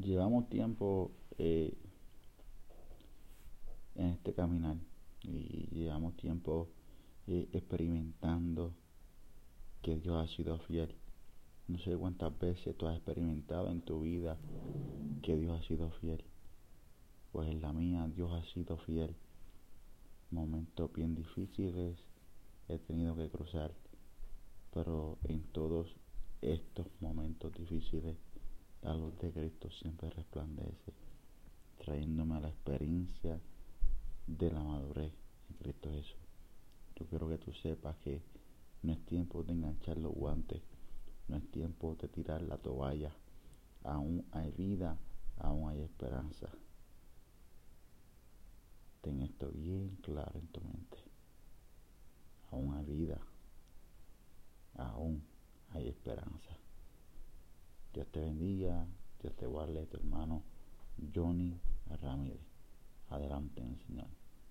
llevamos tiempo eh, en este caminar y llevamos tiempo eh, experimentando que Dios ha sido fiel. No sé cuántas veces tú has experimentado en tu vida que Dios ha sido fiel. Pues en la mía Dios ha sido fiel. Momentos bien difíciles he tenido que cruzar, pero en todos estos momentos difíciles la luz de Cristo siempre resplandece, trayéndome la experiencia de la madurez en Cristo Jesús. Yo quiero que tú sepas que no es tiempo de enganchar los guantes, no es tiempo de tirar la toalla. Aún hay vida, aún hay esperanza. Ten esto bien claro en tu mente. Aún hay vida, aún hay esperanza. Dios te bendiga, Dios te guarde, tu hermano Johnny Ramírez. Adelante en el Señor.